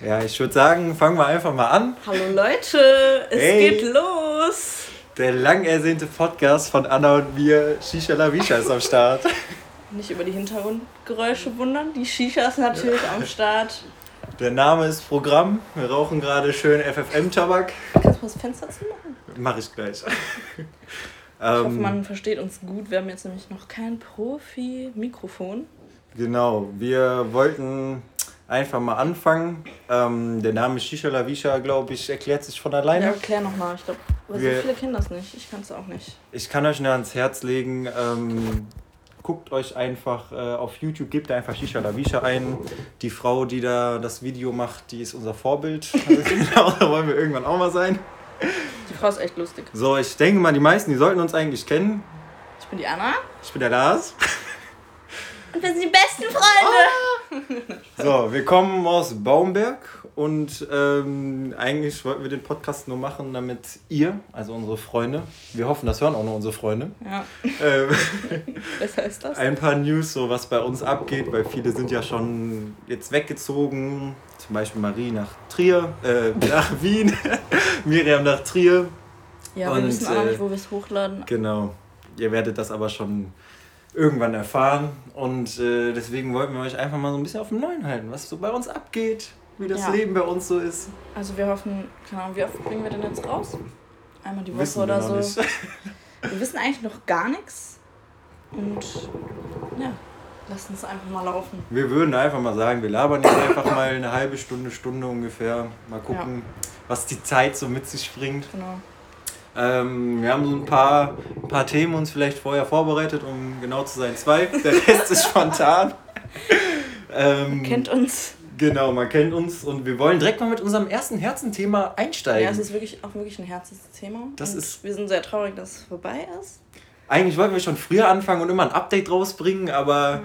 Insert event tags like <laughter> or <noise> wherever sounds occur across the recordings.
Ja, ich würde sagen, fangen wir einfach mal an. Hallo Leute, es hey. geht los. Der lang ersehnte Podcast von Anna und mir, Shisha La Visha, ist am Start. <laughs> Nicht über die Hintergrundgeräusche wundern, die Shisha ist natürlich am Start. Der Name ist Programm. Wir rauchen gerade schön FFM-Tabak. Kannst du mal das Fenster zumachen? Mach ich gleich. ich hoffe, ähm, man versteht uns gut. Wir haben jetzt nämlich noch kein Profi-Mikrofon. Genau, wir wollten einfach mal anfangen. Ähm, der Name Shisha La Visha, glaube ich, erklärt sich von alleine. Ja, erklär nochmal. Ich glaube, so viele kennen das nicht. Ich kann es auch nicht. Ich kann euch nur ans Herz legen. Ähm, guckt euch einfach äh, auf YouTube, gebt einfach Shisha La Visha ein. Die Frau, die da das Video macht, die ist unser Vorbild. <laughs> Also genau, da wollen wir irgendwann auch mal sein. Die Frau ist echt lustig. So, ich denke mal, die meisten, die sollten uns eigentlich kennen. Ich bin die Anna. Ich bin der Lars. Und wir sind die besten Freunde. Oh. So, wir kommen aus Baumberg und ähm, eigentlich wollten wir den Podcast nur machen, damit ihr, also unsere Freunde, wir hoffen, das hören auch nur unsere Freunde. Ja. Ähm, <laughs> Besser ist das. Ein paar News, so was bei uns abgeht, weil viele sind ja schon jetzt weggezogen. Zum Beispiel Marie nach Trier, äh, nach <laughs> Wien, <laughs> Miriam nach Trier. Ja, wir und, wissen auch nicht, wo wir es hochladen. Genau. Ihr werdet das aber schon irgendwann erfahren. Und äh, deswegen wollten wir euch einfach mal so ein bisschen auf dem Neuen halten, was so bei uns abgeht, wie das ja. Leben bei uns so ist. Also wir hoffen, keine Ahnung, wie oft bringen wir denn jetzt raus? Einmal die Woche wissen oder so. Wir wissen eigentlich noch gar nichts. Und ja, lasst uns einfach mal laufen. Wir würden einfach mal sagen, wir labern jetzt einfach mal eine halbe Stunde, Stunde ungefähr. Mal gucken, ja. was die Zeit so mit sich bringt. Genau. Ähm, wir haben so ein paar, ein paar Themen uns vielleicht vorher vorbereitet, um genau zu sein, zwei. Der <laughs> Rest ist spontan. Ähm, man kennt uns. Genau, man kennt uns und wir wollen direkt mal mit unserem ersten Herzenthema einsteigen. Ja, es ist wirklich auch wirklich ein Herzensthema. Das ist wir sind sehr traurig, dass es vorbei ist. Eigentlich wollten wir schon früher anfangen und immer ein Update rausbringen, aber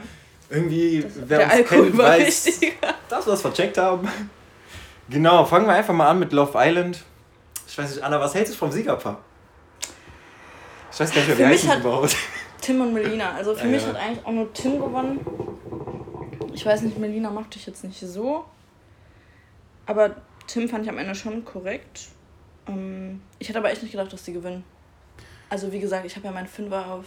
irgendwie, das wer uns Alkohol kennt, weiß, dass wir das vercheckt haben. Genau, fangen wir einfach mal an mit Love Island. Ich weiß nicht, Anna, was hältst du vom Siegerpaar? Ich weiß gar nicht mehr, wie heißt überhaupt. Tim und Melina. Also für ja, mich ja. hat eigentlich auch nur Tim gewonnen. Ich weiß nicht, Melina mochte ich jetzt nicht so. Aber Tim fand ich am Ende schon korrekt. Ähm, ich hätte aber echt nicht gedacht, dass die gewinnen. Also wie gesagt, ich habe ja meinen Fünfer auf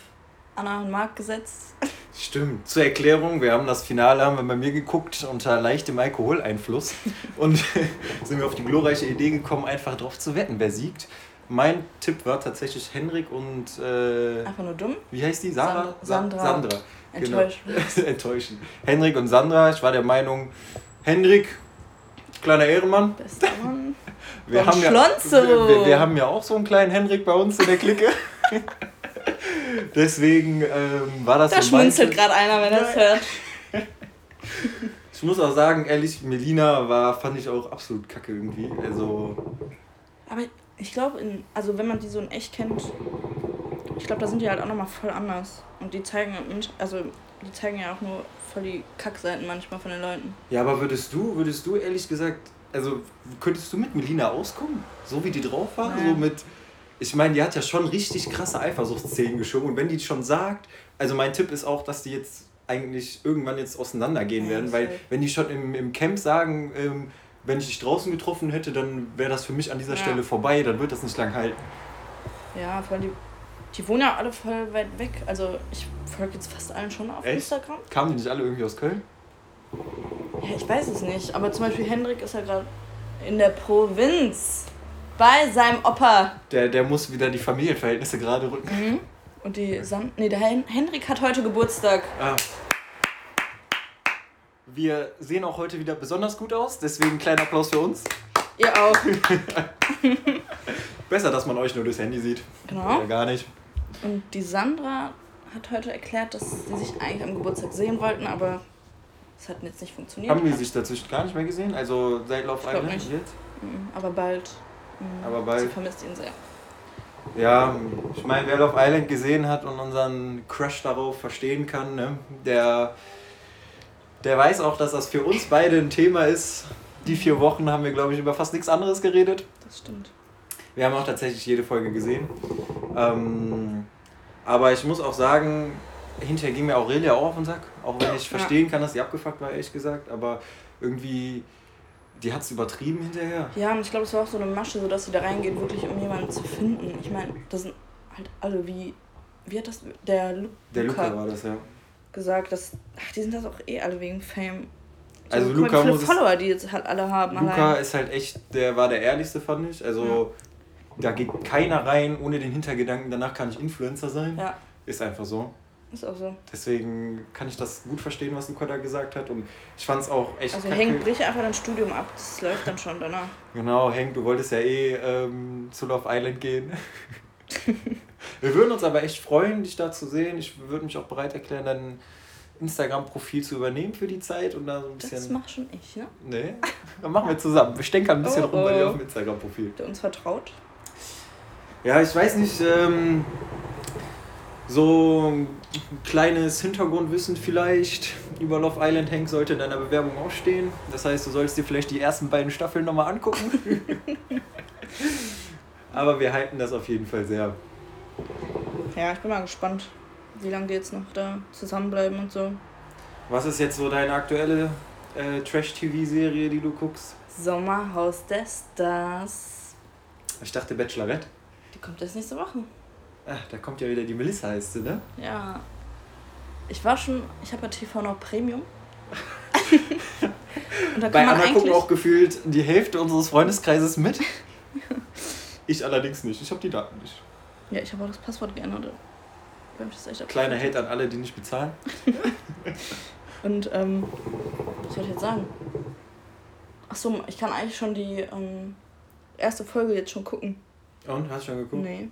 Anna und Marc gesetzt. Stimmt. Zur Erklärung, wir haben das Finale haben wir bei mir geguckt unter leichtem Alkoholeinfluss <laughs> und <laughs> sind wir auf die glorreiche Idee gekommen, einfach drauf zu wetten, wer siegt. Mein Tipp war tatsächlich Henrik und äh, einfach nur dumm. Wie heißt die? Sarah? Sandra. Sandra. Enttäuschen. Genau. <laughs> Enttäuschen. Henrik und Sandra. Ich war der Meinung, Henrik, kleiner Ehrenmann. Bester Mann. Wir haben, ja, wir, wir, wir haben ja auch so einen kleinen Henrik bei uns in der Clique. Deswegen ähm, war das. Da so schmunzelt gerade einer, wenn er es hört. Ich muss auch sagen, ehrlich, Melina war, fand ich auch absolut kacke irgendwie. Also. Aber ich glaube, also wenn man die so in echt kennt, ich glaube, da sind die halt auch nochmal voll anders. Und die zeigen, also die zeigen ja auch nur voll die Kackseiten manchmal von den Leuten. Ja, aber würdest du, würdest du ehrlich gesagt, also könntest du mit Melina auskommen? So wie die drauf war? Naja. So mit ich meine, die hat ja schon richtig krasse Eifersuchtsszenen geschoben. Und wenn die schon sagt, also mein Tipp ist auch, dass die jetzt eigentlich irgendwann jetzt auseinandergehen werden, weil wenn die schon im, im Camp sagen, ähm, wenn ich dich draußen getroffen hätte, dann wäre das für mich an dieser ja. Stelle vorbei, dann wird das nicht lang halten. Ja, vor allem die, die wohnen ja alle voll weit weg. Also ich folge jetzt fast allen schon auf Echt? Instagram. Kamen die nicht alle irgendwie aus Köln? Ja, ich weiß es nicht. Aber zum Beispiel Hendrik ist ja gerade in der Provinz. Bei seinem Opa. Der, der muss wieder die Familienverhältnisse gerade rücken. Mhm. Und die Sam nee, der Hen Henrik hat heute Geburtstag. Ah. Wir sehen auch heute wieder besonders gut aus, deswegen kleiner Applaus für uns. Ihr auch. <laughs> Besser, dass man euch nur durchs Handy sieht. Genau. Oder gar nicht. Und die Sandra hat heute erklärt, dass sie sich eigentlich am Geburtstag sehen wollten, aber es hat jetzt nicht funktioniert. Haben die sich dazwischen gar nicht mehr gesehen? Also seit Lauf Island jetzt? Mhm, aber bald. Mhm. Aber bei, Sie vermisst ihn sehr. Ja, ich meine, wer Love Island gesehen hat und unseren Crush darauf verstehen kann, ne, der, der weiß auch, dass das für uns beide ein Thema ist. Die vier Wochen haben wir, glaube ich, über fast nichts anderes geredet. Das stimmt. Wir haben auch tatsächlich jede Folge gesehen. Ähm, aber ich muss auch sagen, hinterher ging mir Aurelia auch auf den Sack. Auch wenn ich verstehen kann, dass sie abgefuckt war, ehrlich gesagt. Aber irgendwie Die hat es übertrieben hinterher. Ja, und ich glaube, es war auch so eine Masche, so dass sie da reingeht, wirklich um jemanden zu finden. Ich meine, das sind halt alle wie. Wie hat das. Der, Lu der Luca, Luca war das, ja. Gesagt, dass. Ach, die sind das auch eh alle wegen Fame. So also Luca viele Follower, die jetzt halt alle haben. Luca allein. ist halt echt, der war der ehrlichste, fand ich. Also ja. da geht keiner rein ohne den Hintergedanken, danach kann ich Influencer sein. Ja. Ist einfach so. Ist auch so. Deswegen kann ich das gut verstehen, was Luca da gesagt hat. Und ich fand es auch echt. Also Henk, brich einfach dein Studium ab. Das läuft dann schon danach. Genau, Henk, du wolltest ja eh ähm, zu Love Island gehen. <laughs> Wir würden uns aber echt freuen, dich da zu sehen. Ich würde mich auch bereit erklären, dein Instagram-Profil zu übernehmen für die Zeit und da so ein bisschen. Das mach schon ich, ne? Nee. Dann machen wir zusammen. Wir stänkern ein bisschen oh, rum bei dir oh. auf dem Instagram-Profil. Der uns vertraut? Ja, ich weiß nicht. Ähm, so ein kleines Hintergrundwissen vielleicht über Love Island Hank sollte in deiner Bewerbung auch stehen. Das heißt, du sollst dir vielleicht die ersten beiden Staffeln nochmal angucken. <laughs> Aber wir halten das auf jeden Fall sehr. Ja, ich bin mal gespannt, wie lange die jetzt noch da zusammenbleiben und so. Was ist jetzt so deine aktuelle äh, Trash-TV-Serie, die du guckst? Sommerhaus der Stars. Ich dachte Bachelorette. Die kommt jetzt nächste Woche. Ach, da kommt ja wieder die Melissa, heißt sie, ne? Ja. Ich war schon, ich habe ja TV noch Premium. <laughs> Und da Bei Anna gucken auch gefühlt die Hälfte unseres Freundeskreises mit. <laughs> ich allerdings nicht. Ich habe die Daten nicht. Ja, ich habe auch das Passwort geändert. Kleiner Hate an alle, die nicht bezahlen. <laughs> Und, ähm, was soll ich jetzt sagen? Achso, ich kann eigentlich schon die ähm, erste Folge jetzt schon gucken. Und? Hast du schon geguckt? Nee.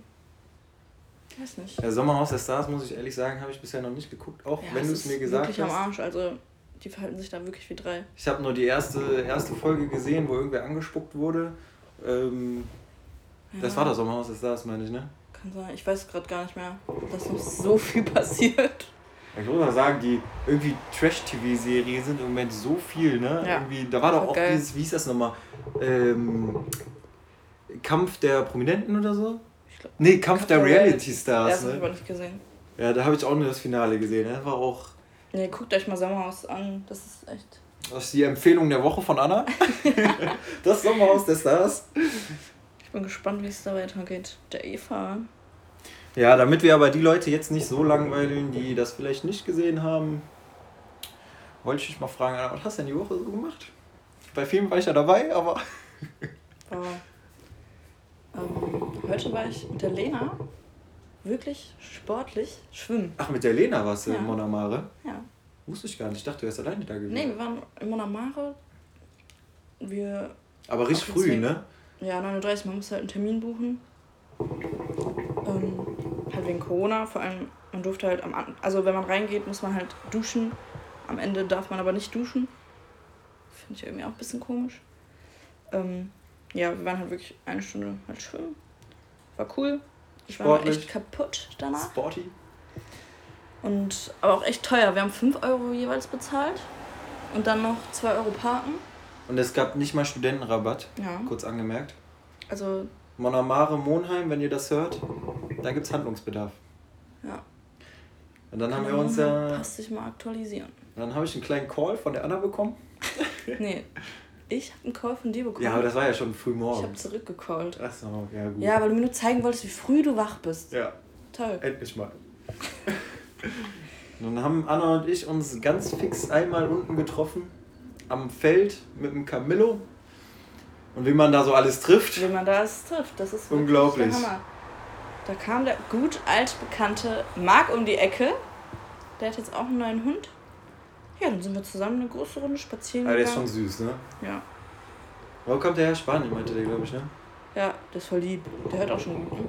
Weiß nicht. Ja, Sommerhaus der Stars, muss ich ehrlich sagen, habe ich bisher noch nicht geguckt. Auch ja, wenn du es mir gesagt hast. wirklich am Arsch. Also, die verhalten sich da wirklich wie drei. Ich habe nur die erste, erste Folge gesehen, wo irgendwer angespuckt wurde. Ähm, ja. Das war das Sommerhaus der Stars, meine ich, ne? Kann sein. Ich weiß gerade gar nicht mehr, dass noch so viel <laughs> passiert. Ich muss mal sagen, die irgendwie Trash-TV-Serien sind im Moment so viel, ne? Ja. Irgendwie, da war doch auch geil. dieses, wie hieß das nochmal? Ähm, Kampf der Prominenten oder so? Glaub, nee, Kampf, Kampf der, der Reality Stars. Das ne? habe ich aber nicht gesehen. Ja, da habe ich auch nur das Finale gesehen. Das war auch. Nee, guckt euch mal Sommerhaus an. Das ist echt. Das ist die Empfehlung der Woche von Anna. <laughs> das Sommerhaus der Stars. Ich bin gespannt, wie es da weitergeht. Der Eva. Ja, damit wir aber die Leute jetzt nicht so langweilen, die das vielleicht nicht gesehen haben, wollte ich dich mal fragen, was hast du denn die Woche so gemacht? Bei vielen war ich ja dabei, aber. Oh. Ähm, heute war ich mit der Lena wirklich sportlich schwimmen. Ach, mit der Lena warst du ja. in Monamare? Ja. Wusste ich gar nicht. Ich dachte, du wärst alleine da gewesen. Nee, wir waren in Monamare. Wir. Aber richtig früh, ne? Ja, 39. Man muss halt einen Termin buchen. Ähm, halt wegen Corona. Vor allem, man durfte halt am Also, wenn man reingeht, muss man halt duschen. Am Ende darf man aber nicht duschen. Finde ich irgendwie auch ein bisschen komisch. Ähm, ja, wir waren halt wirklich eine Stunde halt schwimmen. War cool. Ich war echt kaputt danach. Sporty. Und aber auch echt teuer. Wir haben 5 Euro jeweils bezahlt. Und dann noch 2 Euro parken. Und es gab nicht mal Studentenrabatt. Ja. Kurz angemerkt. Also. Monamare Monheim, wenn ihr das hört, da gibt es Handlungsbedarf. Ja. Und dann Kann haben wir uns ja. Passt sich mal aktualisieren. Dann habe ich einen kleinen Call von der Anna bekommen. <laughs> nee, ich habe einen Call von dir bekommen. Ja, aber das war ja schon früh morgens. Ich habe zurückgecallt. Ach so, ja gut. Ja, weil du mir nur zeigen wolltest, wie früh du wach bist. Ja. Toll. Endlich mal. <laughs> Dann haben Anna und ich uns ganz fix einmal unten getroffen. Am Feld mit dem Camillo. Und wie man da so alles trifft. Wie man da alles trifft, das ist unglaublich. Der Hammer. Da kam der gut altbekannte Marc um die Ecke. Der hat jetzt auch einen neuen Hund. Ja, dann sind wir zusammen eine große Runde spazieren gegangen. Ah, der ist schon süß, ne? Ja. Wo kommt der her? Spanien, meinte der, glaube ich, ne? Ja, der ist voll lieb. Der hört auch schon gut, ne?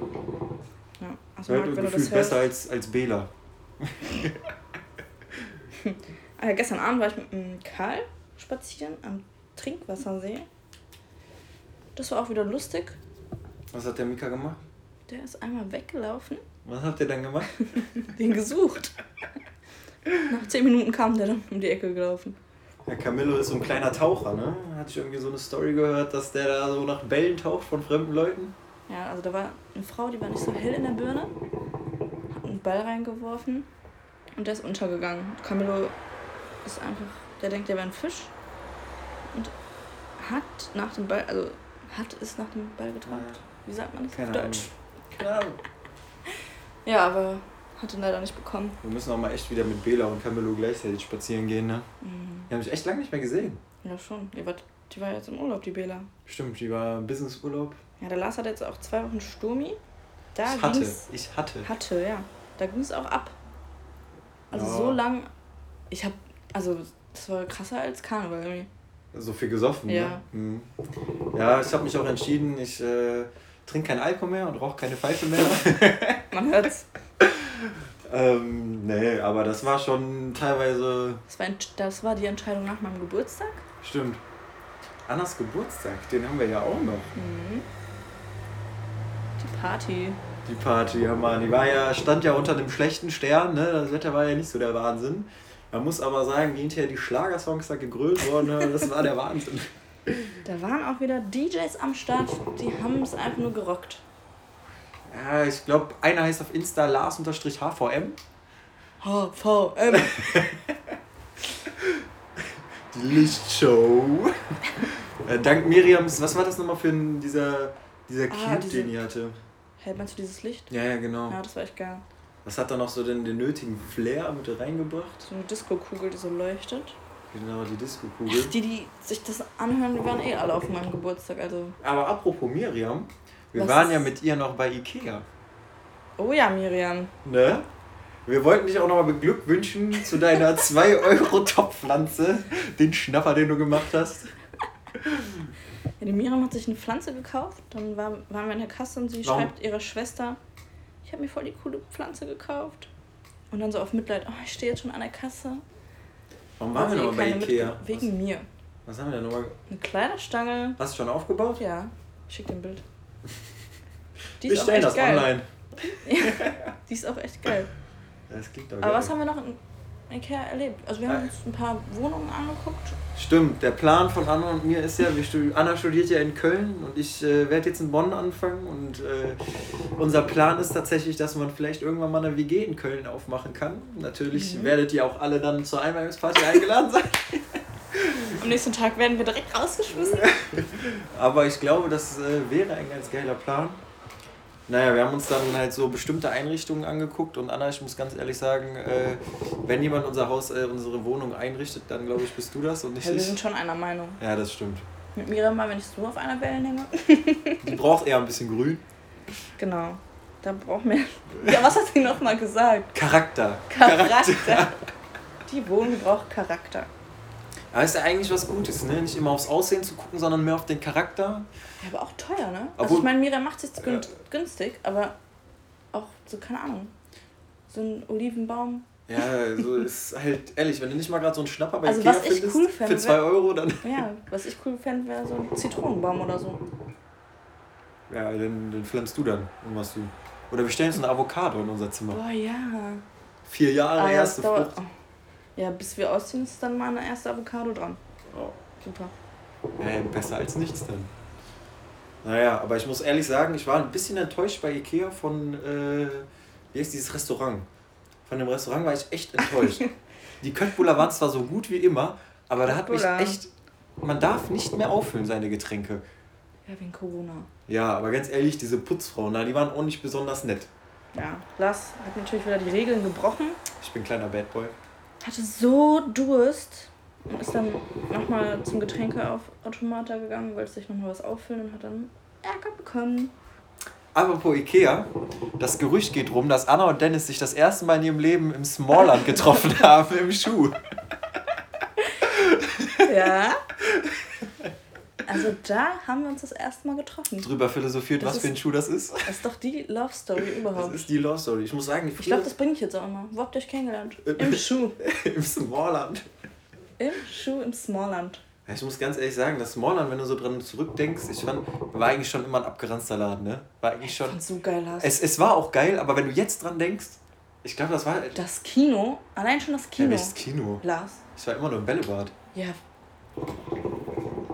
Ja. Also hört Marc, wenn gefühlt besser als, als Bela. ah, <laughs> gestern Abend war ich mit dem Karl spazieren am Trinkwassersee. Das war auch wieder lustig. Was hat der Mika gemacht? Der ist einmal weggelaufen. Was habt ihr dann gemacht? <laughs> Den gesucht. <laughs> Nach zehn Minuten kam der dann um die Ecke gelaufen. Ja, Camillo ist so ein kleiner Taucher, ne? Hatte ich irgendwie so eine Story gehört, dass der da so nach Bällen taucht von fremden Leuten? Ja, also da war eine Frau, die war nicht so hell in der Birne, hat einen Ball reingeworfen und der ist untergegangen. Camillo ist einfach, der denkt, der wäre ein Fisch und hat nach dem Ball, also hat es nach dem Ball. Ja. Wie sagt man das Keine auf Deutsch? Keine Ahnung. Ja, aber hat ihn leider nicht bekommen. Wir müssen auch mal echt wieder mit Bela und Camillo gleichzeitig spazieren gehen, ne? Mhm. Die haben mich echt lange nicht mehr gesehen. Ja, schon. Die war, die war jetzt im Urlaub, die Bela. Stimmt, die war Businessurlaub. Ja, der Lars hat jetzt auch zwei Wochen Sturmi. Da ich hatte, ich hatte. Hatte, ja. Da ging es auch ab. Also ja. so lang. Ich hab. Also, das war krasser als Karneval irgendwie. So viel gesoffen, ja. Ne? Mhm. Ja, ich habe mich auch entschieden, ich äh, trinke keinen Alkohol mehr und rauche keine Pfeife mehr. Man hört's. <laughs> ähm, nee, aber das war schon teilweise. Das war, das war die Entscheidung nach meinem Geburtstag? Stimmt. Annas Geburtstag, den haben wir ja auch noch. Mhm. Die Party. Die Party, ja Mann. Die war ja, stand ja unter einem schlechten Stern, ne? Das Wetter war ja nicht so der Wahnsinn. Man muss aber sagen, wie hinterher die Schlagersongs da gegrölt wurden, ne? das war der Wahnsinn. Da waren auch wieder DJs am Start, die haben es einfach nur gerockt. Ja, ich glaube, einer heißt auf Insta Lars-HVM. HVM. <laughs> die Lichtshow. äh, dank Miriams, was war das nochmal für ein, dieser, dieser ah, Cube, diese, den die hatte? Hey, meinst du dieses Licht? Ja, ja, genau. Ja, das war echt geil. Was hat da noch so den, den nötigen Flair mit reingebracht? So eine Disco-Kugel, die so leuchtet. Genau, die Disco-Kugel. Die, die sich das anhören, die waren eh alle auf meinem Geburtstag. Also. Aber apropos Miriam, wir Was waren ja mit ihr noch bei Ikea. Oh ja, Miriam. Ne? Wir wollten dich auch nochmal beglückwünschen zu deiner <laughs> 2-Euro-Top-Pflanze, den Schnapper, den du gemacht hast. Ja, die Miriam hat sich eine Pflanze gekauft, dann war, waren wir in der Kasse und sie Warum? schreibt ihrer Schwester, ich habe mir voll die coole Pflanze gekauft. Und dann so auf Mitleid, oh, ich stehe jetzt schon an der Kasse. Warum waren wir nochmal bei Ikea? Wegen was, mir. Was haben wir denn nochmal? Eine Kleiderstange. Hast du schon aufgebaut? Ja. Schick dir ein Bild. Die wir stellen das geil. online. <laughs> die ist auch echt geil. Das klingt doch Aber geil. was haben wir noch in Ikea erlebt? Also wir haben uns ein paar Wohnungen angeguckt. Stimmt, der Plan von Anna und mir ist ja, wir studi Anna studiert ja in Köln und ich äh, werde jetzt in Bonn anfangen und äh, unser Plan ist tatsächlich, dass man vielleicht irgendwann mal eine WG in Köln aufmachen kann. Natürlich mhm. werdet ihr auch alle dann zur Einweihungsparty eingeladen sein. <laughs> Am nächsten Tag werden wir direkt rausgeschmissen. <laughs> Aber ich glaube, das äh, wäre ein ganz geiler Plan. Naja, wir haben uns dann halt so bestimmte Einrichtungen angeguckt und Anna, ich muss ganz ehrlich sagen, äh, wenn jemand unser Haus, äh, unsere Wohnung einrichtet, dann glaube ich, bist du das und nicht ja, wir sind schon einer Meinung. Ja, das stimmt. Mit Miriam mal, wenn ich so auf einer Wellenlänge. <laughs> Die braucht eher ein bisschen grün. Genau. Da braucht mehr. Ja, was hat sie nochmal gesagt? Charakter. Charakter. Charakter. Die Wohnung braucht Charakter. Aber ist ja eigentlich was Gutes, ne? Nicht immer aufs Aussehen zu gucken, sondern mehr auf den Charakter. Ja, aber auch teuer, ne? Obwohl, also ich meine, Mira macht es jetzt ja. günstig, aber auch so, keine Ahnung, so ein Olivenbaum. Ja, so <laughs> ist halt ehrlich, wenn du nicht mal gerade so einen Schnapper bei also Ikea was ich findest, cool fände, für 2 Euro, dann... Ja, was ich cool fände, wäre so ein Zitronenbaum oder so. Ja, den, den flammst du dann und machst du. Oder wir stellen uns eine Avocado in unser Zimmer. Boah, ja. Vier Jahre ah, erste Frucht. Oh. Ja, bis wir ausziehen, ist dann mal eine erste Avocado dran. Oh. Super. Ja, besser als nichts dann. Naja, aber ich muss ehrlich sagen, ich war ein bisschen enttäuscht bei Ikea von, äh, wie heißt dieses Restaurant? Von dem Restaurant war ich echt enttäuscht. <laughs> Die Köttbullar waren zwar so gut wie immer, aber da hat mich echt, man darf nicht mehr auffüllen seine Getränke. Ja, wegen Corona. Ja, aber ganz ehrlich, diese Putzfrauen, na, die waren auch nicht besonders nett. Ja, Lars hat natürlich wieder die Regeln gebrochen. Ich bin kleiner Bad Boy hatte so Durst und ist dann nochmal zum Getränkeautomater gegangen, wollte sich nochmal was auffüllen und hat dann Ärger bekommen. Apropos Ikea, das Gerücht geht rum, dass Anna und Dennis sich das erste Mal in ihrem Leben im Smallland getroffen <laughs> haben, im Schuh. Ja. Also da haben wir uns das erste Mal getroffen. Drüber philosophiert, das was ist, für ein Schuh das ist. Das ist doch die Love Story überhaupt. Das ist die Love Story. Ich muss sagen, ich glaube, das bringe ich jetzt auch immer. Wo habt ihr euch kennengelernt? Im Schuh. <laughs> Im Smallland. Im Schuh im Smallland. Ich muss ganz ehrlich sagen, das Smallland, wenn du so dran zurückdenkst, ich fand, war eigentlich schon immer ein abgeranzter Laden, ne? War eigentlich schon. Ich so geil hast. Es, es war auch geil, aber wenn du jetzt dran denkst, ich glaube, das war. Das Kino, allein schon das Kino. Ja, das Kino. Lars. Ich war immer nur im Bällebad. Ja,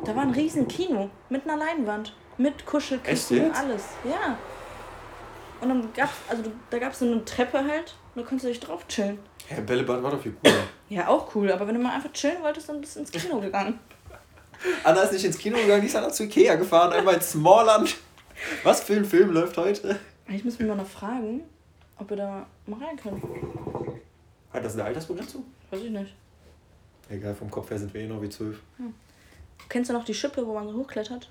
da war ein riesen Kino mit einer Leinwand, mit Kuschelkissen und alles. Ja. Und dann gab's, also da gab es so eine Treppe halt, und da konntest du dich drauf chillen. Ja, Bällebad war doch viel cooler. ja, auch cool, aber wenn du mal einfach chillen wolltest, dann bist du ins Kino gegangen. <laughs> Anna ist nicht ins Kino gegangen, die ist dann zu Ikea gefahren, einmal ins Smallland. Was für ein Film läuft heute? Ich muss mich mal noch fragen, ob wir da mal rein können. Hat das eine Altersbegrenzung? Weiß ich nicht. Egal, vom Kopf her sind wir eh noch wie zwölf. Hm. Kennst du noch die Schippe, wo man so hochklettert?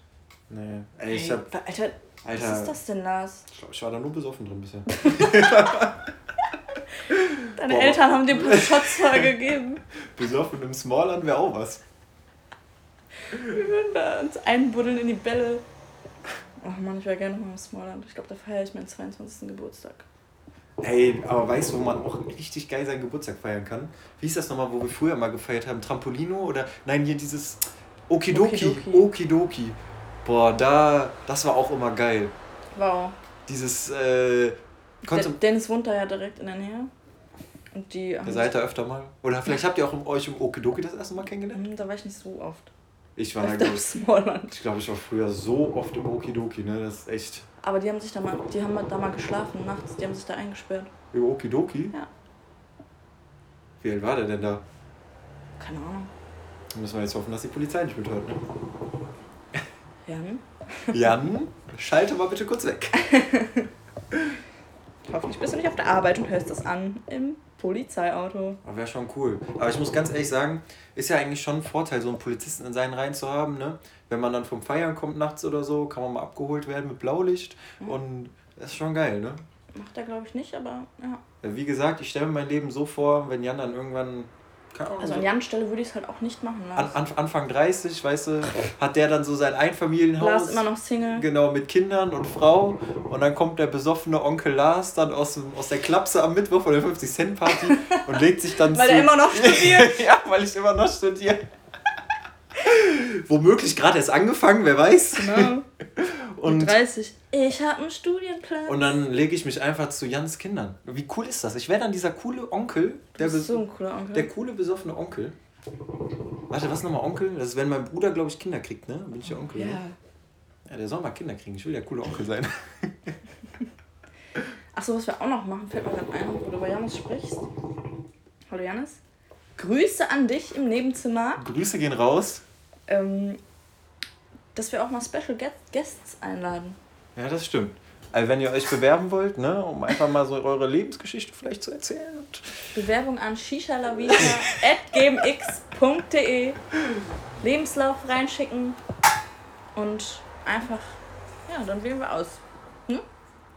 Nee. Ey, ich hab. Alter, Alter, was ist das denn, Lars? Ich, glaub, ich war da nur besoffen drin bisher. <laughs> Deine Boah. Eltern haben dir ein paar <laughs> Shots gegeben. Besoffen im Smallland wäre auch was. Wir würden da uns einbuddeln in die Bälle. Ach man, ich wäre gerne noch mal im Smallland. Ich glaube, da feiere ich meinen 22. Geburtstag. Ey, aber weißt du, wo man auch richtig geil seinen Geburtstag feiern kann? Wie ist das nochmal, wo wir früher mal gefeiert haben? Trampolino oder nein, hier dieses Okidoki. Okidoki. Okidoki. Boah, da, das war auch immer geil. Wow. Dieses, äh, Dennis wohnt da ja direkt in der Nähe. Und die Ihr seid da öfter mal? Oder vielleicht habt ihr auch euch im Okidoki das erste Mal kennengelernt? Hm, da war ich nicht so oft. Ich war da, glaube ich, glaube, ich war früher so oft im Okidoki, ne? Das ist echt. Aber die haben sich da mal, die haben da mal geschlafen nachts, die haben sich da eingesperrt. Im Okidoki? Ja. Wie alt war der denn da? Keine Ahnung. Müssen wir jetzt hoffen, dass die Polizei nicht mithört, ne? Jan? Jan, schalte mal bitte kurz weg. <laughs> Hoffentlich bist du nicht auf der Arbeit und hörst das an im Polizeiauto. Wäre schon cool. Aber ich muss ganz ehrlich sagen, ist ja eigentlich schon ein Vorteil, so einen Polizisten in seinen Reihen zu haben. Ne? Wenn man dann vom Feiern kommt nachts oder so, kann man mal abgeholt werden mit Blaulicht. Mhm. Und das ist schon geil, ne? Macht er, glaube ich, nicht, aber ja. Wie gesagt, ich stelle mir mein Leben so vor, wenn Jan dann irgendwann also an Jans Stelle würde ich es halt auch nicht machen. An, an, Anfang 30, weißt du, hat der dann so sein Einfamilienhaus. Lars immer noch Single. Genau, mit Kindern und Frau. Und dann kommt der besoffene Onkel Lars dann aus, aus der Klapse am Mittwoch von der 50-Cent-Party <laughs> und legt sich dann Weil zu, er immer noch <laughs> studiert. ja, weil ich immer noch studiere. Womöglich gerade erst angefangen, wer weiß. Genau. Und Mit 30. Ich habe einen Studienplatz. Und dann lege ich mich einfach zu Jans Kindern. Wie cool ist das? Ich wäre dann dieser coole Onkel. Der so ein cooler Onkel. Der coole, besoffene Onkel. Warte, was nochmal Onkel? Das ist, wenn mein Bruder, glaube ich, Kinder kriegt, ne? Bin ich ja Onkel. Ja. Ne? Ja, der soll mal Kinder kriegen. Ich will der coole Onkel sein. <laughs> Achso, was wir auch noch machen, fällt mir gerade ein, wo du bei Janis sprichst. Hallo Janis. Grüße an dich im Nebenzimmer. Grüße gehen raus. Ähm, dass wir auch mal Special Guests einladen. Ja, das stimmt. Also wenn ihr euch bewerben wollt, ne, um einfach mal so eure Lebensgeschichte vielleicht zu erzählen. Bewerbung an shishalavita.gmx.de Lebenslauf reinschicken und einfach, ja, dann wählen wir aus. Hm?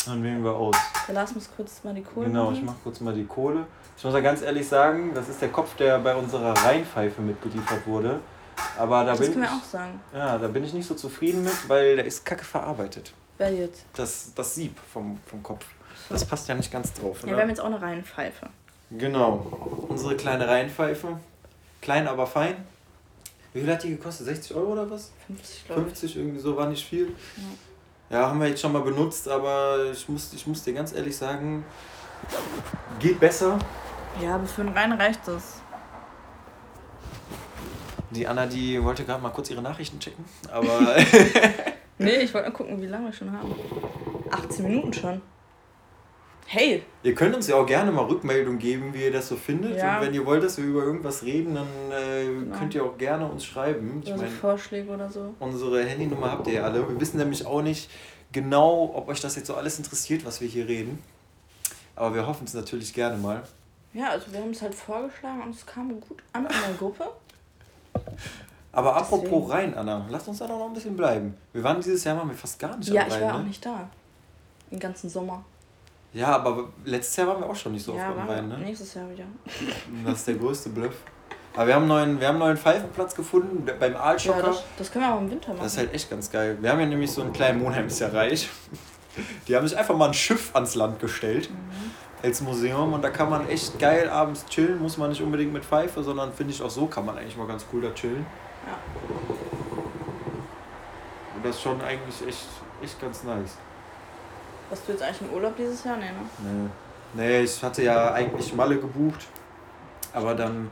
Dann wählen wir aus. Der Lars muss kurz mal die Kohle Genau, machen. ich mach kurz mal die Kohle. Ich muss ja ganz ehrlich sagen, das ist der Kopf, der bei unserer Rheinpfeife mitgeliefert wurde. Aber da das bin können wir auch sagen. Ja, da bin ich nicht so zufrieden mit, weil der ist kacke verarbeitet. Wer jetzt? Das, das Sieb vom, vom Kopf. Das passt ja nicht ganz drauf. Ne? Ja, wir haben jetzt auch eine Reihenpfeife. Genau. Unsere kleine Reihenpfeife. Klein, aber fein. Wie viel hat die gekostet? 60 Euro oder was? 50, glaube 50, irgendwie so, war nicht viel. Ja. ja, haben wir jetzt schon mal benutzt, aber ich muss, ich muss dir ganz ehrlich sagen, geht besser. Ja, aber für einen Rein reicht das. Die Anna, die wollte gerade mal kurz ihre Nachrichten checken, aber. <laughs> nee, ich wollte mal gucken, wie lange wir schon haben. 18 Minuten schon. Hey! Ihr könnt uns ja auch gerne mal Rückmeldung geben, wie ihr das so findet. Ja. Und wenn ihr wollt, dass wir über irgendwas reden, dann äh, genau. könnt ihr auch gerne uns schreiben. Ich mein, Vorschläge oder so. Unsere Handynummer habt ihr ja alle. Wir wissen nämlich auch nicht genau, ob euch das jetzt so alles interessiert, was wir hier reden. Aber wir hoffen es natürlich gerne mal. Ja, also wir haben es halt vorgeschlagen und es kam gut an in der Gruppe. Aber apropos Deswegen. Rhein, Anna, lass uns da doch noch ein bisschen bleiben. Wir waren dieses Jahr mal fast gar nicht ja, am Rhein. Ja, ich war ne? auch nicht da. Den ganzen Sommer. Ja, aber letztes Jahr waren wir auch schon nicht so ja, oft am Rhein, ne? Nächstes Jahr wieder. <laughs> Das ist der größte Bluff. Aber wir haben einen neuen, wir haben einen neuen Pfeifenplatz gefunden beim Aalschocker. Ja, das, das, können wir auch im Winter machen. Das ist halt echt ganz geil. Wir haben ja nämlich so einen kleinen Monheim ist ja reich. Die haben sich einfach mal ein Schiff ans Land gestellt. Mhm als Museum und da kann man echt geil abends chillen, muss man nicht unbedingt mit Pfeife, sondern finde ich auch so kann man eigentlich mal ganz cool da chillen. Ja. Und das ist schon eigentlich echt, echt ganz nice. Hast du jetzt eigentlich einen Urlaub dieses Jahr? Nee, ne? Nee. Nee, ich hatte ja eigentlich Malle gebucht, aber dann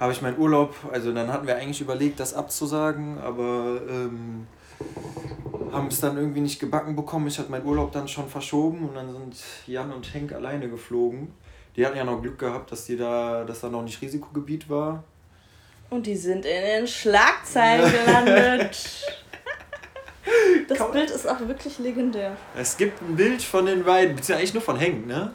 habe ich meinen Urlaub, also dann hatten wir eigentlich überlegt, das abzusagen, aber ähm, haben es dann irgendwie nicht gebacken bekommen. Ich hatte meinen Urlaub dann schon verschoben und dann sind Jan und Henk alleine geflogen. Die hatten ja noch Glück gehabt, dass die da, dass da noch nicht Risikogebiet war. Und die sind in den Schlagzeilen gelandet. <laughs> Das Kaum. Bild ist auch wirklich legendär. Es gibt ein Bild von den beiden, beziehungsweise eigentlich nur von Henk, ne?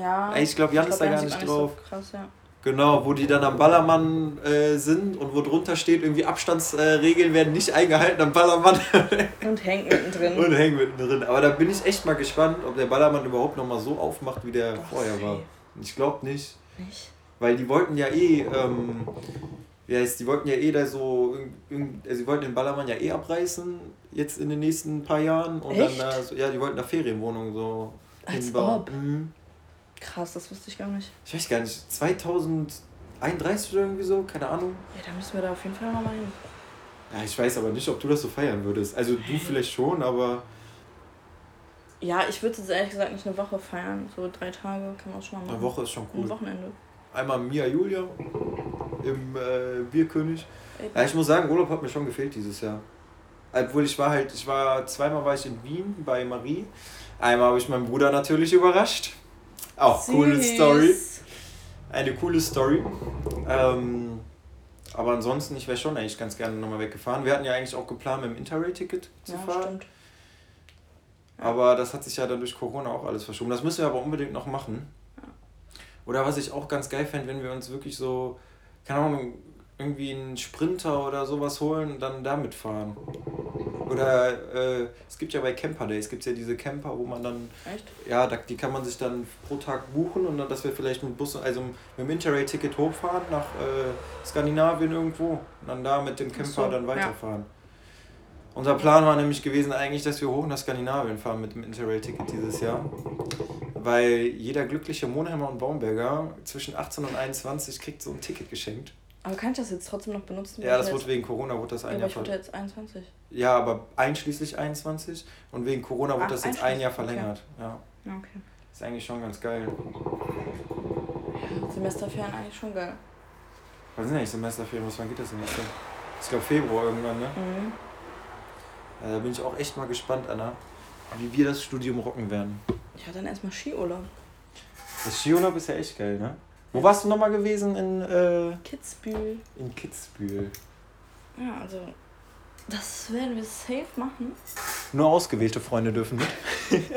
Ja. Ich glaube, Jan ich glaub, ist da gar nicht drauf. So krass, ja. Genau, wo die dann am Ballermann äh, sind und wo drunter steht, irgendwie Abstandsregeln äh, werden nicht eingehalten am Ballermann. <laughs> und hängt mittendrin. Und hängt mittendrin. Aber da bin ich echt mal gespannt, ob der Ballermann überhaupt nochmal so aufmacht, wie der Boah, vorher war. Ich glaube nicht. Nicht? Weil die wollten ja eh, ähm, wie heißt, die wollten ja eh da so, also sie wollten den Ballermann ja eh abreißen, jetzt in den nächsten paar Jahren. Und echt? dann da, so, ja, die wollten da Ferienwohnungen so Als hinbauen. Ob. Mhm. Krass, das wusste ich gar nicht. Ich weiß gar nicht, 2031 oder irgendwie so, keine Ahnung. Ja, da müssen wir da auf jeden Fall nochmal hin. Ja, ich weiß aber nicht, ob du das so feiern würdest. Also du vielleicht schon, aber. Ja, ich würde jetzt ehrlich gesagt nicht eine Woche feiern. So drei Tage kann man auch schon mal machen. Eine Woche ist schon cool. Ein Wochenende. Einmal Mia Julia im äh, Bierkönig. Ja, ich muss sagen, Urlaub hat mir schon gefehlt dieses Jahr. Obwohl ich war halt, ich war zweimal war ich in Wien bei Marie. Einmal habe ich meinen Bruder natürlich überrascht. Auch Süß. coole Story. Eine coole Story. Ähm, aber ansonsten, ich wäre schon eigentlich ganz gerne nochmal weggefahren. Wir hatten ja eigentlich auch geplant, mit dem Interrail-Ticket zu ja, fahren. Stimmt. Aber das hat sich ja dann durch Corona auch alles verschoben. Das müssen wir aber unbedingt noch machen. Oder was ich auch ganz geil fände, wenn wir uns wirklich so, keine Ahnung, irgendwie einen Sprinter oder sowas holen und dann damit fahren. Oder äh, es gibt ja bei Camper Days, gibt ja diese Camper, wo man dann. Echt? Ja, da, die kann man sich dann pro Tag buchen und dann, dass wir vielleicht mit Bus, also mit dem Interrail-Ticket hochfahren nach äh, Skandinavien irgendwo und dann da mit dem Camper so, dann weiterfahren. Ja. Unser Plan war nämlich gewesen eigentlich, dass wir hoch nach Skandinavien fahren mit dem Interrail-Ticket dieses Jahr. Weil jeder glückliche Monheimer und Baumberger zwischen 18 und 21 kriegt so ein Ticket geschenkt. Aber kann ich das jetzt trotzdem noch benutzen? Ja, das wurde wegen Corona, wurde das ein ja, Jahr verlängert. jetzt 21. Ja, aber einschließlich 21 und wegen Corona wurde Ach, das jetzt ein Jahr verlängert. Okay. Ja. Okay. Ist eigentlich schon ganz geil. Ja, Semesterferien eigentlich schon geil. Was sind eigentlich Semesterferien? Was wann geht das denn jetzt? Ich glaube Februar irgendwann, ne? Mhm. Ja, da bin ich auch echt mal gespannt, Anna, wie wir das Studium rocken werden. Ja, dann erstmal Skiurlaub. Das Skiurlaub ist ja echt geil, ne? Wo warst du nochmal gewesen? In äh, Kitzbühel. In Kitzbühel. Ja, also das werden wir safe machen. Nur ausgewählte Freunde dürfen mit. <laughs>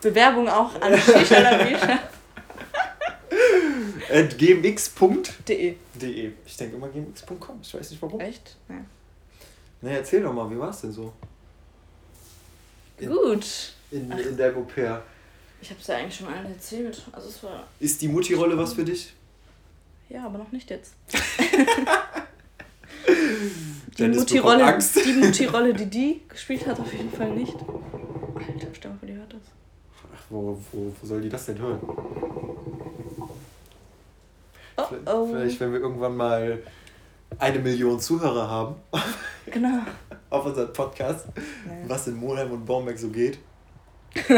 Bewerbung auch an Shisha <laughs> At gmx.de. De. Ich denke immer gmx.com. Ich weiß nicht warum. Echt? Ja. Na, erzähl doch mal, wie war es denn so? In, Gut. In, in, in der Au pair. Ich habe es ja eigentlich schon allen erzählt. Also es war. Ist die Mutti-Rolle was für dich? Ja, aber noch nicht jetzt. <laughs> die Mutti-Rolle, die Mutti-Rolle, die die gespielt hat, auf jeden Fall nicht. Alter, stell mal vor, die hört das. Ach, wo, wo, wo soll die das denn hören? Oh, oh. Vielleicht, wenn wir irgendwann mal eine Million Zuhörer haben. <laughs> Genau. auf unserem Podcast, ja. was in Monheim und Baumberg so geht. <laughs>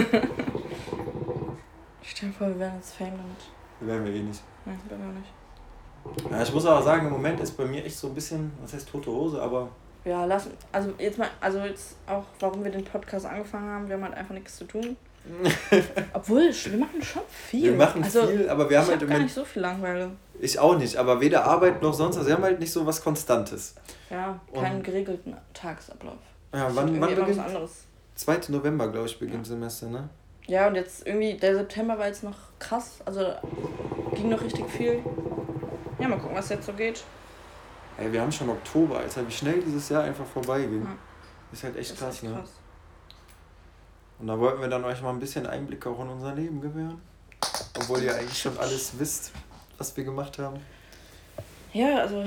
Stell dir vor, wir wären jetzt Fame damit. Wären wir eh nicht. Nein, wären wir nicht. Ja, ich muss aber sagen, im Moment ist bei mir echt so ein bisschen, was heißt tote Hose, aber. Ja, lassen. Also jetzt mal, also jetzt auch, warum wir den Podcast angefangen haben, wir haben halt einfach nichts zu tun. <laughs> Obwohl, wir machen schon viel. Wir machen also, viel, aber wir haben halt immer. gar nicht so viel Langeweile. Ich auch nicht, aber weder Arbeit noch sonst. Also wir haben halt nicht so was Konstantes. Ja, keinen Und geregelten Tagesablauf. Ja, wann, wann beginnt? Was anderes. 2. November, glaube ich, beginnt ja. Semester, ne? Ja, und jetzt irgendwie, der September war jetzt noch krass. Also ging noch richtig viel. Ja, mal gucken, was jetzt so geht. Ey, wir haben schon Oktober, Alter, wie schnell dieses Jahr einfach vorbeiging. Ja. Ist halt echt, krass, echt ne? Krass. Und da wollten wir dann euch mal ein bisschen Einblick auch in unser Leben gewähren. Obwohl ihr eigentlich schon alles wisst, was wir gemacht haben. Ja, also.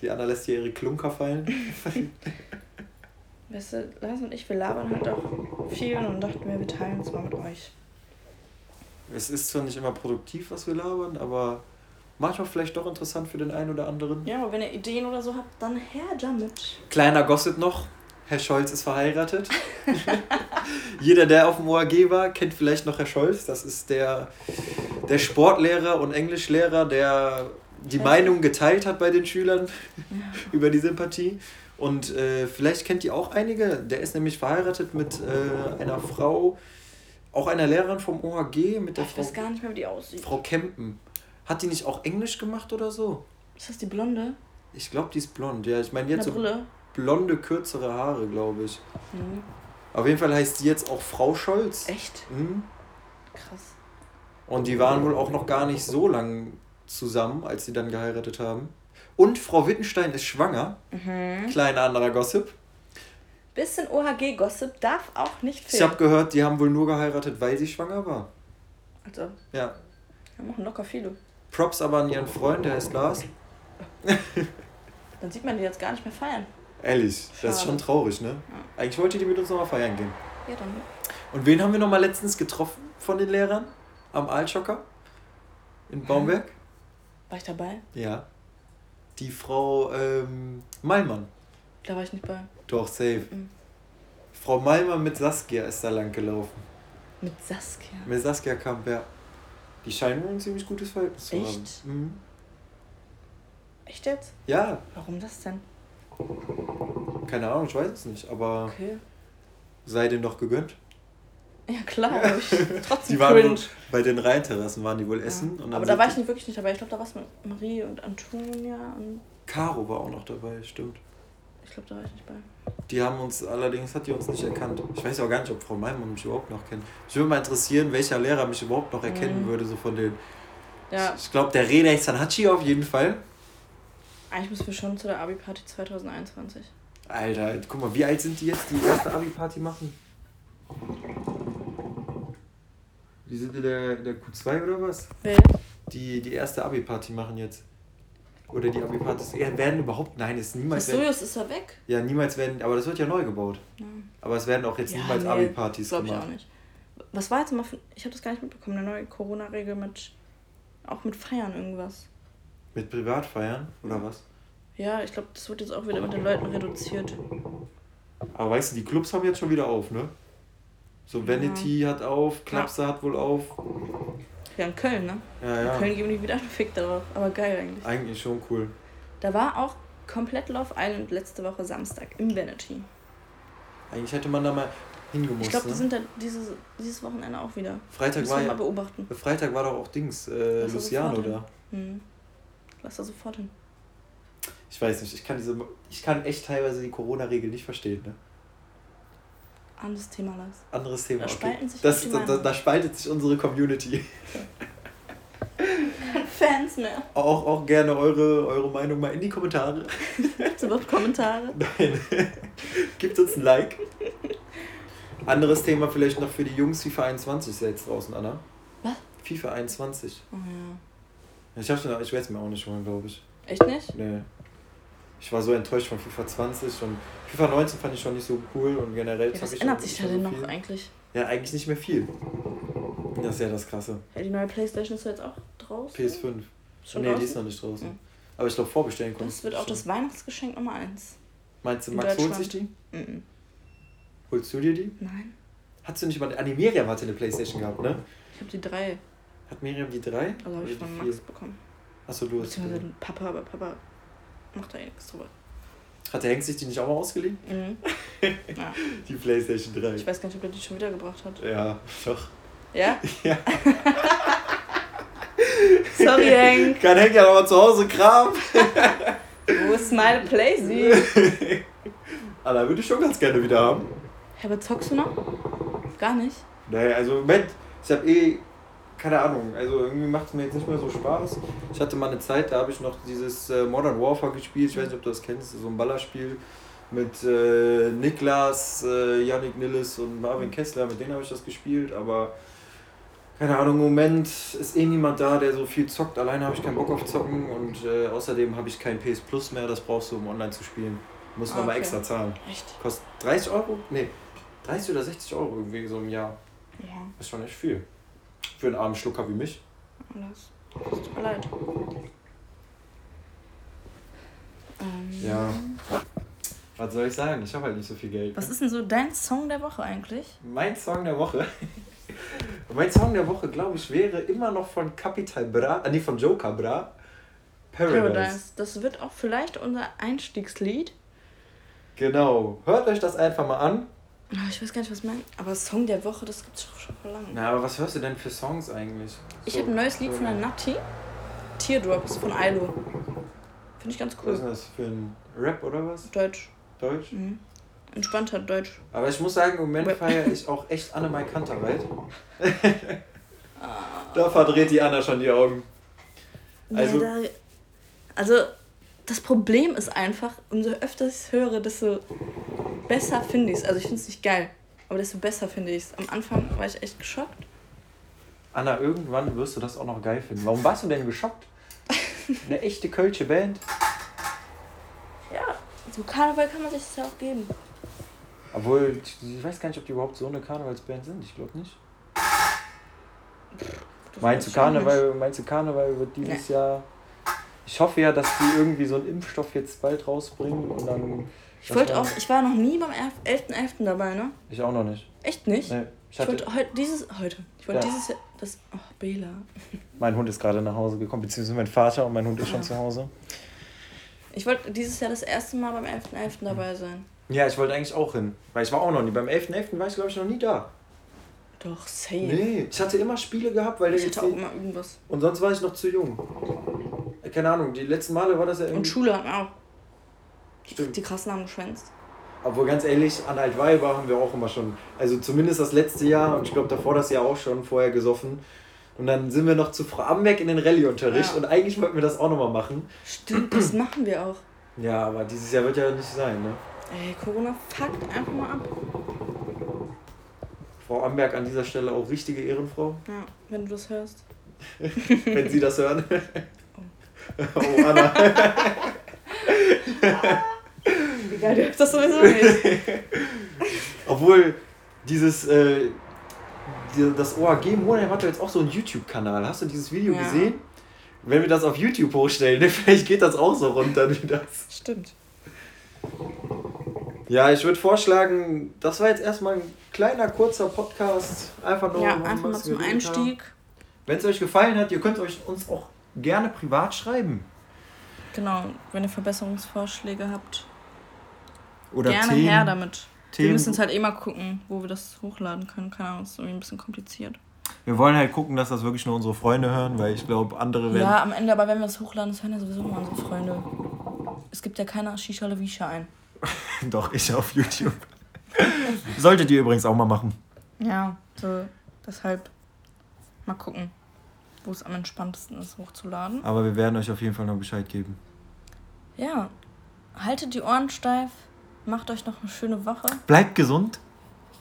Die Anna lässt hier ihre Klunker fallen. <laughs> <laughs> weißt du, Lars und ich, wir labern halt auch viel und dachten wir, wir teilen es mal mit euch. Es ist zwar nicht immer produktiv, was wir labern, aber manchmal vielleicht doch interessant für den einen oder anderen. Ja, aber wenn ihr Ideen oder so habt, dann her damit. Kleiner Gossip noch. Herr Scholz ist verheiratet. <laughs> Jeder, der auf dem OAG war, kennt vielleicht noch Herr Scholz. Das ist der, der Sportlehrer und Englischlehrer, der die Meinung geteilt hat bei den Schülern <laughs> über die Sympathie. Und äh, vielleicht kennt ihr auch einige. Der ist nämlich verheiratet mit äh, einer Frau, auch einer Lehrerin vom OAG, mit der ich Frau. Ich weiß gar nicht mehr, wie die aussieht. Frau Kempen. Hat die nicht auch Englisch gemacht oder so? Ist das die Blonde? Ich glaube, die ist blond. Ja, ich meine jetzt so blonde, kürzere Haare, glaube ich. Mhm. Auf jeden Fall heißt die jetzt auch Frau Scholz. Echt? Mhm. Krass. Und die waren wohl auch noch gar nicht so lang zusammen, als sie dann geheiratet haben. Und Frau Wittenstein ist schwanger. Mhm. Kleiner anderer Gossip. Bisschen OHG-Gossip darf auch nicht Ich fehlen. habe gehört, die haben wohl nur geheiratet, weil sie schwanger war. Also, Ja. wir machen locker viele. Props aber an ihren Freund, der heißt Lars. <laughs> Dann sieht man die jetzt gar nicht mehr feiern. Ehrlich, das ist Schade. schon traurig, ne? Eigentlich wollte die mit uns nochmal feiern gehen. Ja, dann. Und wen haben wir nochmal letztens getroffen von den Lehrern? Am Altschocker? In Baumberg? War ich dabei? Ja. Die Frau ähm, Malmann. Da war ich nicht bei. Doch, safe. Mhm. Frau Malmann mit Saskia ist da lang gelaufen. Mit Saskia. Mit Saskia Kamp, ja. Die scheinen wohl ein ziemlich gutes Verhältnis zu haben. Echt? Mhm. Echt jetzt? Ja, Warum das denn? keine Ahnung, ich weiß es nicht, aber Okay. sei denen doch gegönnt. Ja, klar, aber ich <laughs> trotzdem Die waren cringe. wohl, bei den Rheinterrassen waren die wohl essen. Und dann Aber da war ich nicht wirklich nicht dabei. Ich glaube, da war es mit Marie und Antonia und Caro war auch noch dabei, stimmt. ich glaube, da war ich nicht bei. Die haben uns allerdings, hat die uns nicht erkannt. Ich weiß auch gar nicht, ob Frau Meimann mich überhaupt noch kennt. Ich würde mal interessieren, welcher Lehrer mich überhaupt noch erkennen Mhm. würde, so von denen. Ja, Ich glaube, der Reda Sanhachi auf jeden Fall. eigentlich müssen wir schon zu der Abi-Party 2021. Alter, guck mal, wie alt sind die jetzt, die erste Abi-Party machen? Die sind in der, in der Q2 oder was? Wer? Die die erste Abi-Party machen jetzt. Oder die Abi-Partys ja, werden überhaupt, nein, es niemals werden, Sojus ist er weg? ja niemals werden, aber das wird ja neu gebaut. Ja. Aber es werden auch jetzt Ja, niemals nee, Abi-Partys Glaube ich gemacht. auch nicht. Was war jetzt mal für, Ich habe das gar nicht mitbekommen, eine neue Corona-Regel mit. Auch mit Feiern irgendwas. Mit Privatfeiern oder was? Ja, ich glaube, das wird jetzt auch wieder mit den Leuten reduziert. Aber weißt du, die Clubs haben jetzt schon wieder auf, ne? So Vanity hat auf, Klapse hat wohl auf. Ja, in Köln, ne? Ja, In ja. Köln geben die wieder einen <laughs> Fick darauf. Aber geil eigentlich. Eigentlich schon cool. Da war auch komplett Love Island letzte Woche Samstag im Vanity. Eigentlich hätte man da mal hingemusst. Ich glaube, die ne? sind da dieses, dieses Wochenende auch wieder. Freitag Müssen war ja. mal beobachten. Freitag war doch auch Dings, äh, Lass Luciano da. Hm. Lass da sofort hin. Ich weiß nicht, ich kann diese. Ich kann echt teilweise die Corona-Regel nicht verstehen, ne? Anderes Thema, Lars. Anderes Thema. Da okay. spalten sich das, da, da, da spaltet sich unsere Community. <laughs> Fans mehr. Auch, auch gerne eure, eure Meinung mal in die Kommentare. <laughs> Gibt's überhaupt Kommentare? Nein. <laughs> Gebt uns ein Like. Anderes Thema vielleicht noch für die Jungs. FIFA 21 ist ja jetzt draußen, Anna. Was? FIFA 21. Oh ja. Ich, hab's mir, ich werde es mir auch nicht holen, glaube ich. Echt nicht? Nee. Ich war so enttäuscht von FIFA 20 und FIFA 19 fand ich schon nicht so cool und generell Ja, was ändert sich da denn noch viel. eigentlich? Ja, eigentlich nicht mehr viel. Das ist ja das Krasse. Ja, die neue Playstation ist ja jetzt auch draußen. PS5. Schon nee, die ist noch nicht draußen. Mhm. Aber ich glaube, vorbestellen konntest Das wird auch schon. das Weihnachtsgeschenk Nummer 1. Meinst du, in Max holt sich die? Mhm. Holst du dir die? Nein. Hast du nicht mal. Ah, nee, Miriam hatte eine Playstation gehabt, ne? Ich habe die drei. Hat Miriam die drei? Also habe ich die von? Max bekommen. Achso, du hast. Beziehungsweise Papa, aber Papa macht da eh nichts drüber. Hat der Henk sich die nicht auch mal ausgeliehen? Mhm. <laughs> ja. Die Playstation 3. Ich weiß gar nicht, ob er die schon wiedergebracht hat. Ja, doch. Ja? <laughs> Ja. <laughs> Sorry, Hank. Kann Henk ja noch mal zu Hause kramen. Wo ist meine Playsee? Aber würde ich schon ganz gerne wieder haben. Ja, aber zockst du noch? Gar nicht. Nee, also Moment, ich habe eh, keine Ahnung, also irgendwie macht es mir jetzt nicht mehr so Spaß. Ich hatte mal eine Zeit, da habe ich noch dieses äh, Modern Warfare gespielt, ich weiß nicht, ob du das kennst, so ein Ballerspiel mit äh, Niklas, äh, Yannick Nilles und Marvin Kessler, mit denen habe ich das gespielt, aber keine Ahnung, im Moment ist eh niemand da, der so viel zockt, alleine habe ich keinen Bock auf Zocken und äh, außerdem habe ich kein PS Plus mehr, das brauchst du, um online zu spielen. Muss man mal Okay. extra zahlen. Echt? Kostet 30 Euro? Nee, 30 oder 60 Euro irgendwie so im Jahr. Ja, ist schon echt viel. Für einen armen Schlucker wie mich. alles. Es tut mir leid. Ähm, Ja. Was soll ich sagen? Ich habe halt nicht so viel Geld. Was ist denn so dein Song der Woche eigentlich? Mein Song der Woche. <laughs> mein Song der Woche, glaube ich, wäre immer noch von Capital Bra, äh, nee, von Joker Bra. Paradise. Paradise. Das wird auch vielleicht unser Einstiegslied. Genau. Hört euch das einfach mal an. Ah, Ich weiß gar nicht, was mein. Aber Song der Woche, das gibt's schon schon vor lange. Na, aber was hörst du denn für Songs eigentlich? Ich So, habe ein neues Lied so- von der Natti. Teardrops von Ailo. Finde ich ganz cool. Was ist das für ein Rap oder was? Deutsch. Deutsch? Mhm. Entspannter Deutsch. Aber ich muss sagen, im Moment feiere ich auch echt Annemai Kanterweit. da verdreht die Anna schon die Augen. Also, ja, da, also das Problem ist einfach, umso öfter ich es höre, desto besser finde ich es. Also ich finde es nicht geil, aber desto besser finde ich es. Am Anfang war ich echt geschockt. Anna, irgendwann wirst du das auch noch geil finden. Warum warst du denn geschockt? <laughs> Eine echte Kölsche Band. Ja, so Karneval kann man sich das ja auch geben. Obwohl, ich weiß gar nicht, ob die überhaupt so eine Karnevalsband sind. Ich glaube nicht. meinst du, Karneval, meinst du, Karneval wird dieses nee. Jahr. Ich hoffe ja, dass die irgendwie so einen Impfstoff jetzt bald rausbringen und dann. Ich wollte auch, ich war noch nie beim 11.11. .11. dabei, ne? Ich auch noch nicht. Echt nicht? Nee. Ich, ich wollte heute, dieses, heute, ich wollte ja. dieses Jahr, das, oh, Bela. <laughs> Mein Hund ist gerade nach Hause gekommen, beziehungsweise mein Vater und mein Hund ist schon zu Hause. Ich wollte dieses Jahr das erste Mal beim 11.11. .11. dabei sein. Ja, ich wollte eigentlich auch hin, weil ich war auch noch nie. Beim 11.11. .11. war ich, glaube ich, noch nie da. Doch, safe. Nee, ich hatte immer Spiele gehabt, weil ich hatte auch immer irgendwas. Und sonst war ich noch zu jung. Keine Ahnung, die letzten Male war das ja irgendwie... Und Schule auch. Stimmt. Die krassen haben geschwänzt. Obwohl, ganz ehrlich, an Altweiber haben wir auch immer schon, also zumindest das letzte Jahr und ich glaube davor das Jahr auch schon vorher gesoffen. Und dann sind wir noch zu Frau Amberg in den Rallye-Unterricht ja. und eigentlich wollten wir das auch nochmal machen. Stimmt, das machen wir auch. Ja, aber dieses Jahr wird ja nicht sein, ne? Ey, Corona fuckt einfach mal ab. Frau Amberg an dieser Stelle auch richtige Ehrenfrau. Ja, wenn du das hörst. <laughs> wenn Sie das hören. <laughs> Oh, <laughs> oh Anna. Egal, du hörst das sowieso nicht. <laughs> Obwohl, dieses, äh, das OAG Monheim hat jetzt auch so einen YouTube-Kanal. Hast du dieses Video ja. gesehen? Wenn wir das auf YouTube hochstellen, ne, <laughs> vielleicht geht das auch so runter wie das. Stimmt. Ja, ich würde vorschlagen, das war jetzt erstmal ein kleiner, kurzer Podcast. Einfach nur ja, einfach mal zum Einstieg. Wenn es euch gefallen hat, ihr könnt euch uns auch gerne privat schreiben. Genau, wenn ihr Verbesserungsvorschläge habt. Oder gerne Themen, her damit. Themen. Wir müssen jetzt halt eh mal gucken, wo wir das hochladen können. Keine Ahnung, ist irgendwie ein bisschen kompliziert. Wir wollen halt gucken, dass das wirklich nur unsere Freunde hören, weil ich glaube, andere werden. Ja, am Ende, aber wenn wir das hochladen, das hören ja sowieso nur unsere Freunde. Es gibt ja keiner Shisha Levisha ein. <laughs> Doch, ich auf YouTube. Solltet ihr übrigens auch mal machen. Ja, so deshalb mal gucken, wo es am entspanntesten ist, hochzuladen. Aber wir werden euch auf jeden Fall noch Bescheid geben. Ja, haltet die Ohren steif, macht euch noch eine schöne Woche. Bleibt gesund.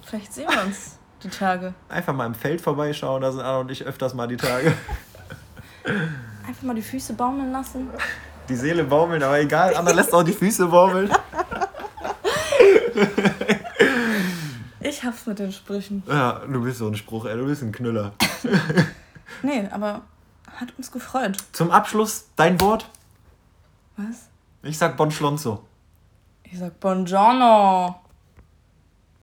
Vielleicht sehen wir uns die Tage. Einfach mal im Feld vorbeischauen, da sind Anna und ich öfters mal die Tage. Einfach mal die Füße baumeln lassen. Die Seele baumeln, aber egal, Anna lässt auch die Füße baumeln. Ich hab's mit den Sprüchen. Ja, du bist so ein Spruch, ey, du bist ein Knüller. nee, aber hat uns gefreut. Zum Abschluss dein Wort? Was? Ich sag Bon Schlonzo. Ich sag Buongiorno.